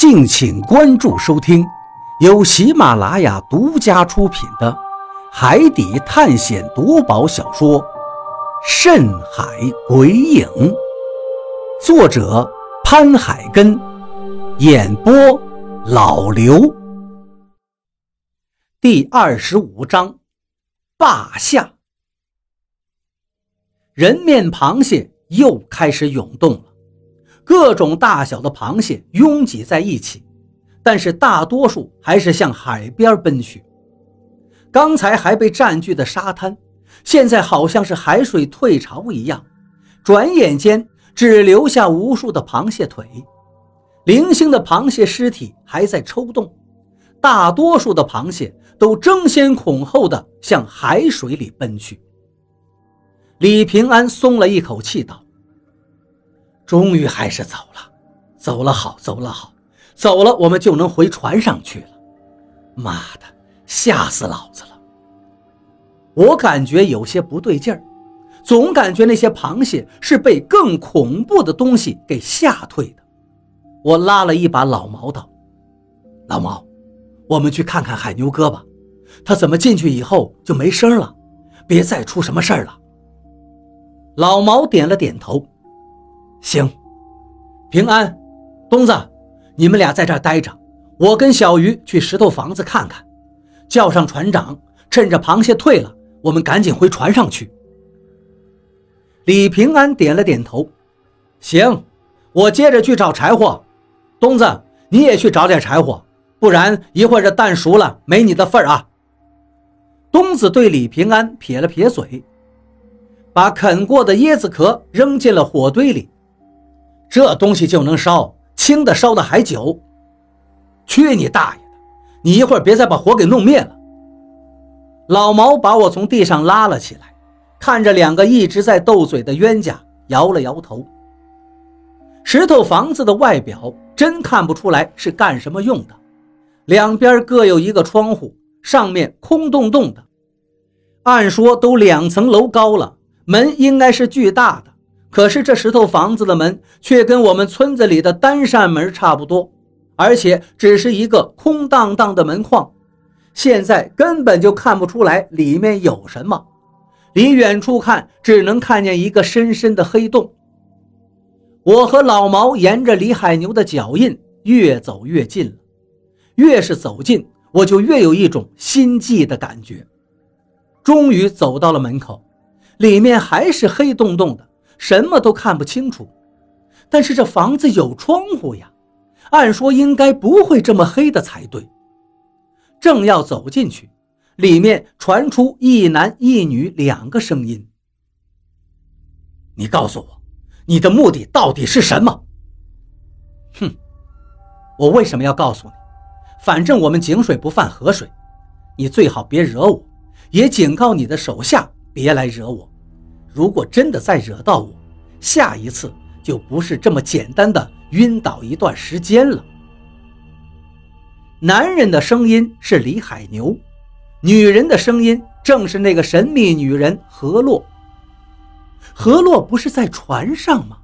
敬请关注收听，由喜马拉雅独家出品的《海底探险夺宝小说》《深海鬼影》，作者潘海根，演播老刘。第二十五章，霸下。人面螃蟹又开始涌动了。各种大小的螃蟹拥挤在一起，但是大多数还是向海边奔去。刚才还被占据的沙滩，现在好像是海水退潮一样，转眼间只留下无数的螃蟹腿。零星的螃蟹尸体还在抽动，大多数的螃蟹都争先恐后的向海水里奔去。李平安松了一口气，道。终于还是走了，走了好，走了好，走了，我们就能回船上去了。妈的，吓死老子了！我感觉有些不对劲儿，总感觉那些螃蟹是被更恐怖的东西给吓退的。我拉了一把老毛道：“老毛，我们去看看海牛哥吧，他怎么进去以后就没声了？别再出什么事儿了。”老毛点了点头。行，平安，东子，你们俩在这儿待着，我跟小鱼去石头房子看看，叫上船长，趁着螃蟹退了，我们赶紧回船上去。李平安点了点头，行，我接着去找柴火，东子你也去找点柴火，不然一会儿这蛋熟了没你的份儿啊。东子对李平安撇了撇嘴，把啃过的椰子壳扔进了火堆里。这东西就能烧，轻的烧的还久。去你大爷的！你一会儿别再把火给弄灭了。老毛把我从地上拉了起来，看着两个一直在斗嘴的冤家，摇了摇头。石头房子的外表真看不出来是干什么用的，两边各有一个窗户，上面空洞洞的。按说都两层楼高了，门应该是巨大的。可是这石头房子的门却跟我们村子里的单扇门差不多，而且只是一个空荡荡的门框，现在根本就看不出来里面有什么。离远处看，只能看见一个深深的黑洞。我和老毛沿着李海牛的脚印越走越近了，越是走近，我就越有一种心悸的感觉。终于走到了门口，里面还是黑洞洞的。什么都看不清楚，但是这房子有窗户呀，按说应该不会这么黑的才对。正要走进去，里面传出一男一女两个声音：“你告诉我，你的目的到底是什么？”“哼，我为什么要告诉你？反正我们井水不犯河水，你最好别惹我，也警告你的手下别来惹我。”如果真的再惹到我，下一次就不是这么简单的晕倒一段时间了。男人的声音是李海牛，女人的声音正是那个神秘女人何洛。何洛不是在船上吗？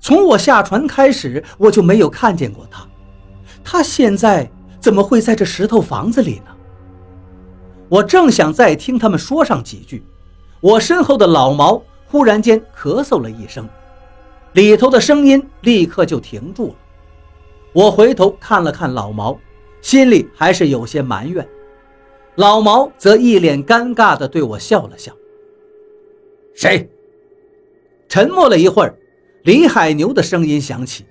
从我下船开始，我就没有看见过她。她现在怎么会在这石头房子里呢？我正想再听他们说上几句。我身后的老毛忽然间咳嗽了一声，里头的声音立刻就停住了。我回头看了看老毛，心里还是有些埋怨。老毛则一脸尴尬地对我笑了笑。谁？沉默了一会儿，李海牛的声音响起：“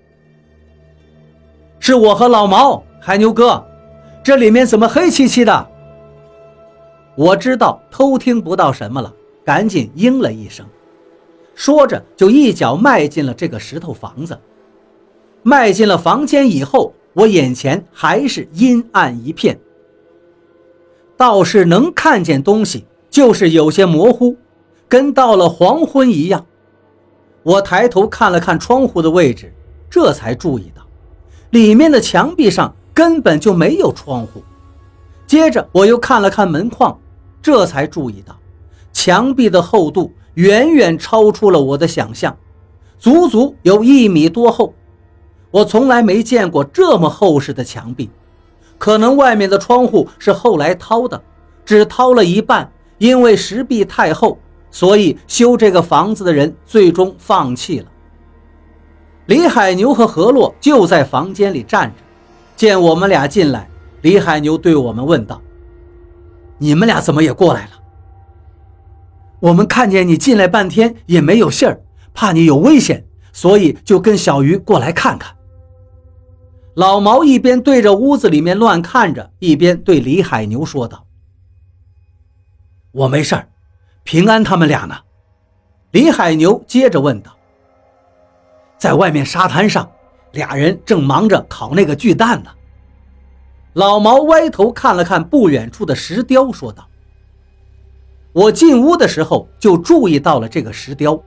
是我和老毛，海牛哥，这里面怎么黑漆漆的？”我知道偷听不到什么了。赶紧应了一声，说着就一脚迈进了这个石头房子。迈进了房间以后，我眼前还是阴暗一片，倒是能看见东西，就是有些模糊，跟到了黄昏一样。我抬头看了看窗户的位置，这才注意到里面的墙壁上根本就没有窗户。接着我又看了看门框，这才注意到。墙壁的厚度远远超出了我的想象，足足有一米多厚。我从来没见过这么厚实的墙壁，可能外面的窗户是后来掏的，只掏了一半，因为石壁太厚，所以修这个房子的人最终放弃了。李海牛和何洛就在房间里站着，见我们俩进来，李海牛对我们问道：“你们俩怎么也过来了？”我们看见你进来半天也没有信儿，怕你有危险，所以就跟小鱼过来看看。老毛一边对着屋子里面乱看着，一边对李海牛说道：“我没事儿，平安他们俩呢？”李海牛接着问道：“在外面沙滩上，俩人正忙着烤那个巨蛋呢。”老毛歪头看了看不远处的石雕，说道：“我进屋的时候就注意到了这个石雕，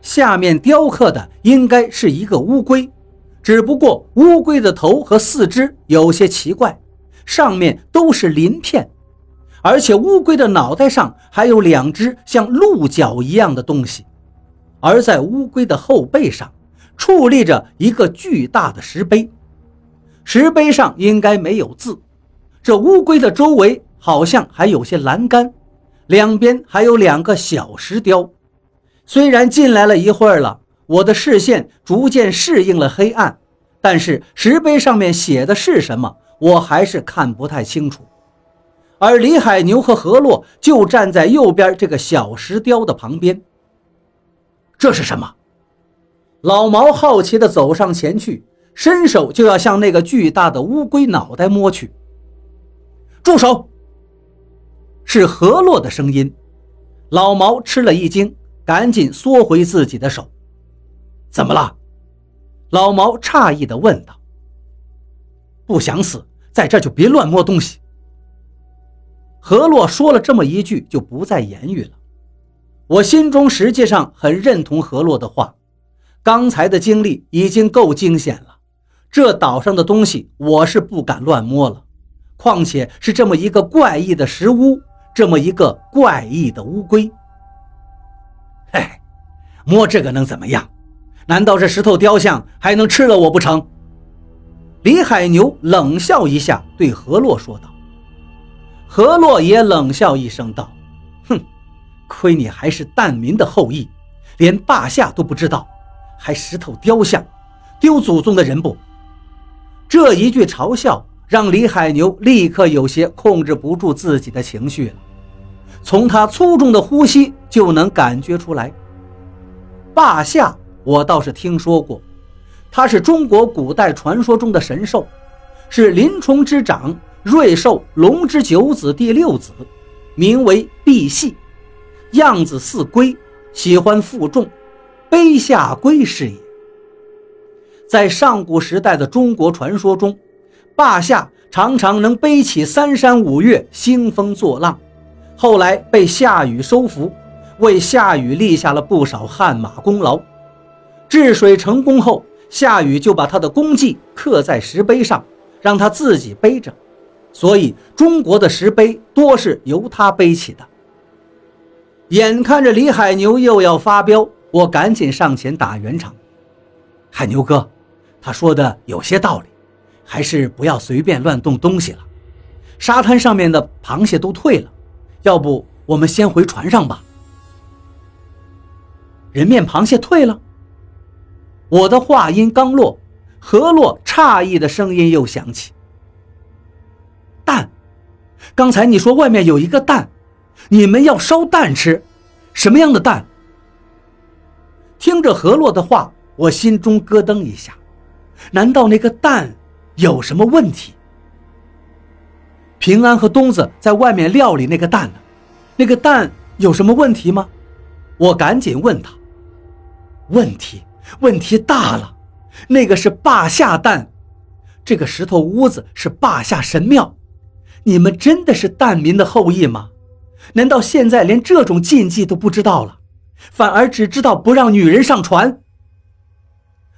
下面雕刻的应该是一个乌龟。”只不过乌龟的头和四肢有些奇怪，上面都是鳞片，而且乌龟的脑袋上还有两只像鹿角一样的东西，而在乌龟的后背上矗立着一个巨大的石碑，石碑上应该没有字。这乌龟的周围好像还有些栏杆，两边还有两个小石雕。虽然进来了一会儿了。我的视线逐渐适应了黑暗，但是石碑上面写的是什么，我还是看不太清楚。而李海牛和何洛就站在右边这个小石雕的旁边。这是什么？老毛好奇地走上前去，伸手就要向那个巨大的乌龟脑袋摸去。住手！是何洛的声音。老毛吃了一惊，赶紧缩回自己的手。怎么了？老毛诧异地问道。不想死，在这就别乱摸东西。何洛说了这么一句，就不再言语了。我心中实际上很认同何洛的话，刚才的经历已经够惊险了。这岛上的东西，我是不敢乱摸了，况且是这么一个怪异的石屋，这么一个怪异的乌龟。嘿，摸这个能怎么样？难道这石头雕像还能吃了我不成？李海牛冷笑一下，对何洛说道。何洛也冷笑一声道：“哼，亏你还是蛋民的后裔，连霸下都不知道，还石头雕像，丢祖宗的人不？”这一句嘲笑让李海牛立刻有些控制不住自己的情绪了，从他粗重的呼吸就能感觉出来，霸下。我倒是听说过，他是中国古代传说中的神兽，是林冲之长，瑞兽龙之九子第六子，名为赑屃，样子似龟，喜欢负重，背下龟是也。在上古时代的中国传说中，霸下常常能背起三山五岳，兴风作浪，后来被夏禹收服，为夏禹立下了不少汗马功劳。治水成功后，夏禹就把他的功绩刻在石碑上，让他自己背着，所以中国的石碑多是由他背起的。眼看着李海牛又要发飙，我赶紧上前打圆场：“海牛哥，他说的有些道理，还是不要随便乱动东西了。沙滩上面的螃蟹都退了，要不我们先回船上吧？”人面螃蟹退了。我的话音刚落，何洛诧异的声音又响起：“蛋，刚才你说外面有一个蛋，你们要烧蛋吃，什么样的蛋？”听着何洛的话，我心中咯噔一下，难道那个蛋有什么问题？平安和东子在外面料理那个蛋呢，那个蛋有什么问题吗？我赶紧问他：“问题？”问题大了，那个是霸下蛋，这个石头屋子是霸下神庙，你们真的是蛋民的后裔吗？难道现在连这种禁忌都不知道了，反而只知道不让女人上船？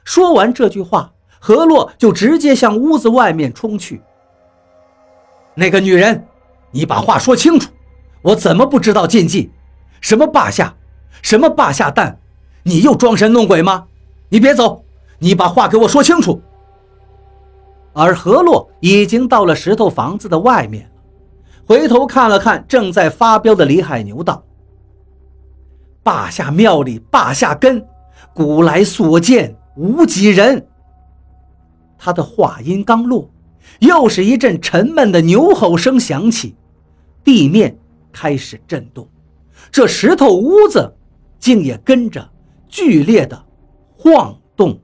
说完这句话，何洛就直接向屋子外面冲去。那个女人，你把话说清楚，我怎么不知道禁忌？什么霸下，什么霸下蛋，你又装神弄鬼吗？你别走，你把话给我说清楚，而何洛已经到了石头房子的外面了，回头看了看正在发飙的李海牛，道：“霸下庙里霸下根，古来所见无几人。”他的话音刚落，又是一阵沉闷的牛吼声响起，地面开始震动，这石头屋子竟也跟着剧烈的晃动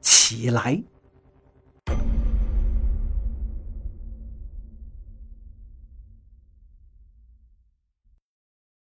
起来。